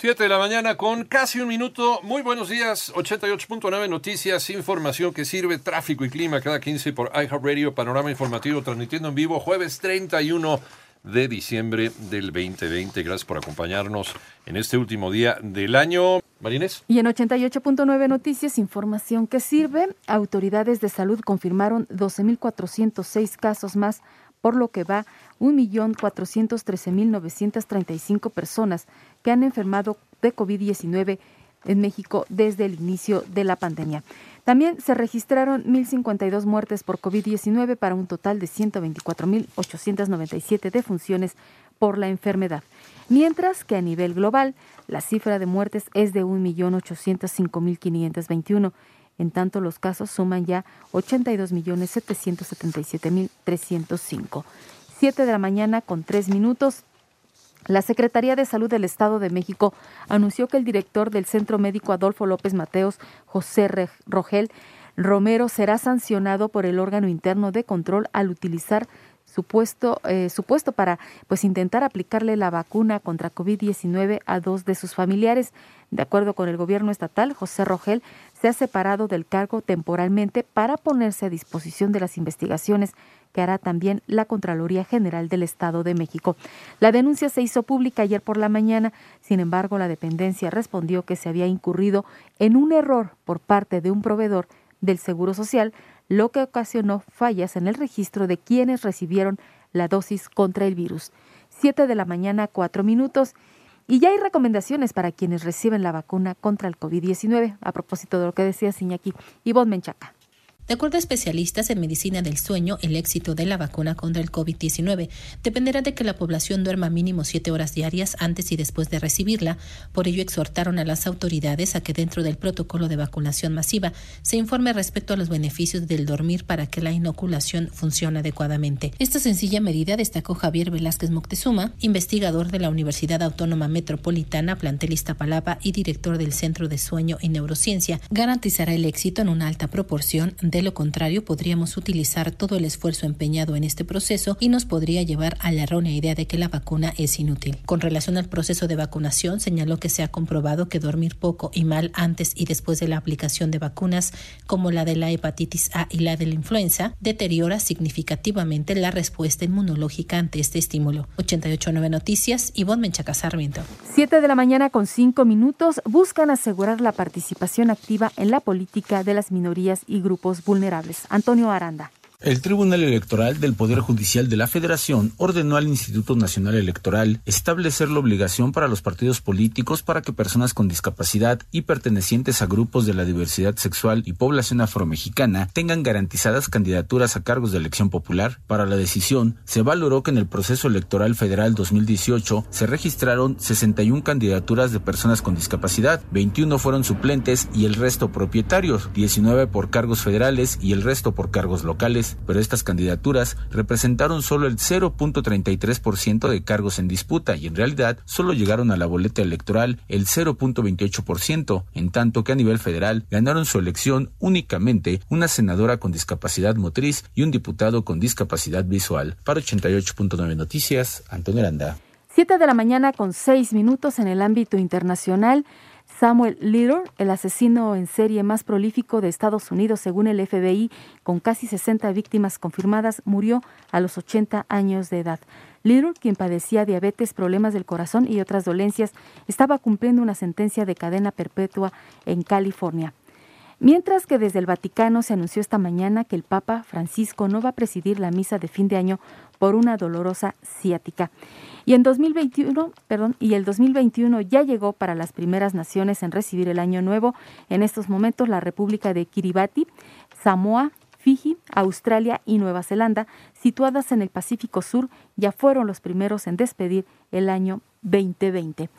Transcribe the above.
7 de la mañana con casi un minuto. Muy buenos días. 88.9 Noticias, información que sirve, tráfico y clima cada 15 por iHeartRadio, panorama informativo transmitiendo en vivo jueves 31 de diciembre del 2020. Gracias por acompañarnos en este último día del año. Marines. Y en 88.9 Noticias, información que sirve. Autoridades de salud confirmaron 12.406 casos más, por lo que va 1.413.935 personas que han enfermado de COVID-19 en México desde el inicio de la pandemia. También se registraron 1.052 muertes por COVID-19 para un total de 124.897 defunciones por la enfermedad, mientras que a nivel global la cifra de muertes es de 1.805.521. En tanto, los casos suman ya 82.777.305. 7 de la mañana con 3 minutos. La Secretaría de Salud del Estado de México anunció que el director del Centro Médico Adolfo López Mateos, José Rogel Romero, será sancionado por el órgano interno de control al utilizar su puesto, eh, para pues intentar aplicarle la vacuna contra COVID-19 a dos de sus familiares. De acuerdo con el gobierno estatal, José Rogel se ha separado del cargo temporalmente para ponerse a disposición de las investigaciones que hará también la Contraloría General del Estado de México. La denuncia se hizo pública ayer por la mañana, sin embargo la dependencia respondió que se había incurrido en un error por parte de un proveedor del Seguro Social, lo que ocasionó fallas en el registro de quienes recibieron la dosis contra el virus. Siete de la mañana, cuatro minutos. Y ya hay recomendaciones para quienes reciben la vacuna contra el COVID-19, a propósito de lo que decía Siñaki. Ivonne Menchaca. De acuerdo a especialistas en medicina del sueño, el éxito de la vacuna contra el COVID-19 dependerá de que la población duerma mínimo siete horas diarias antes y después de recibirla. Por ello, exhortaron a las autoridades a que dentro del protocolo de vacunación masiva se informe respecto a los beneficios del dormir para que la inoculación funcione adecuadamente. Esta sencilla medida destacó Javier Velázquez Moctezuma, investigador de la Universidad Autónoma Metropolitana, plantel Iztapalapa y director del Centro de Sueño y Neurociencia, garantizará el éxito en una alta proporción de de lo contrario, podríamos utilizar todo el esfuerzo empeñado en este proceso y nos podría llevar a la errónea idea de que la vacuna es inútil. Con relación al proceso de vacunación, señaló que se ha comprobado que dormir poco y mal antes y después de la aplicación de vacunas, como la de la hepatitis A y la de la influenza, deteriora significativamente la respuesta inmunológica ante este estímulo. 889 Noticias, Ivonne Menchaca Sarmiento. 7 de la mañana con 5 minutos buscan asegurar la participación activa en la política de las minorías y grupos vulnerables. Antonio Aranda. El Tribunal Electoral del Poder Judicial de la Federación ordenó al Instituto Nacional Electoral establecer la obligación para los partidos políticos para que personas con discapacidad y pertenecientes a grupos de la diversidad sexual y población afromexicana tengan garantizadas candidaturas a cargos de elección popular. Para la decisión, se valoró que en el proceso electoral federal 2018 se registraron 61 candidaturas de personas con discapacidad, 21 fueron suplentes y el resto propietarios, 19 por cargos federales y el resto por cargos locales pero estas candidaturas representaron solo el 0.33% de cargos en disputa y en realidad solo llegaron a la boleta electoral el 0.28%, en tanto que a nivel federal ganaron su elección únicamente una senadora con discapacidad motriz y un diputado con discapacidad visual. Para 88.9 Noticias, Antonio Aranda. 7 de la mañana con 6 minutos en el ámbito internacional. Samuel Little, el asesino en serie más prolífico de Estados Unidos según el FBI, con casi 60 víctimas confirmadas, murió a los 80 años de edad. Little, quien padecía diabetes, problemas del corazón y otras dolencias, estaba cumpliendo una sentencia de cadena perpetua en California. Mientras que desde el Vaticano se anunció esta mañana que el Papa Francisco no va a presidir la misa de fin de año por una dolorosa ciática. Y en 2021, perdón, y el 2021 ya llegó para las primeras naciones en recibir el año nuevo. En estos momentos la República de Kiribati, Samoa, Fiji, Australia y Nueva Zelanda, situadas en el Pacífico Sur, ya fueron los primeros en despedir el año 2020.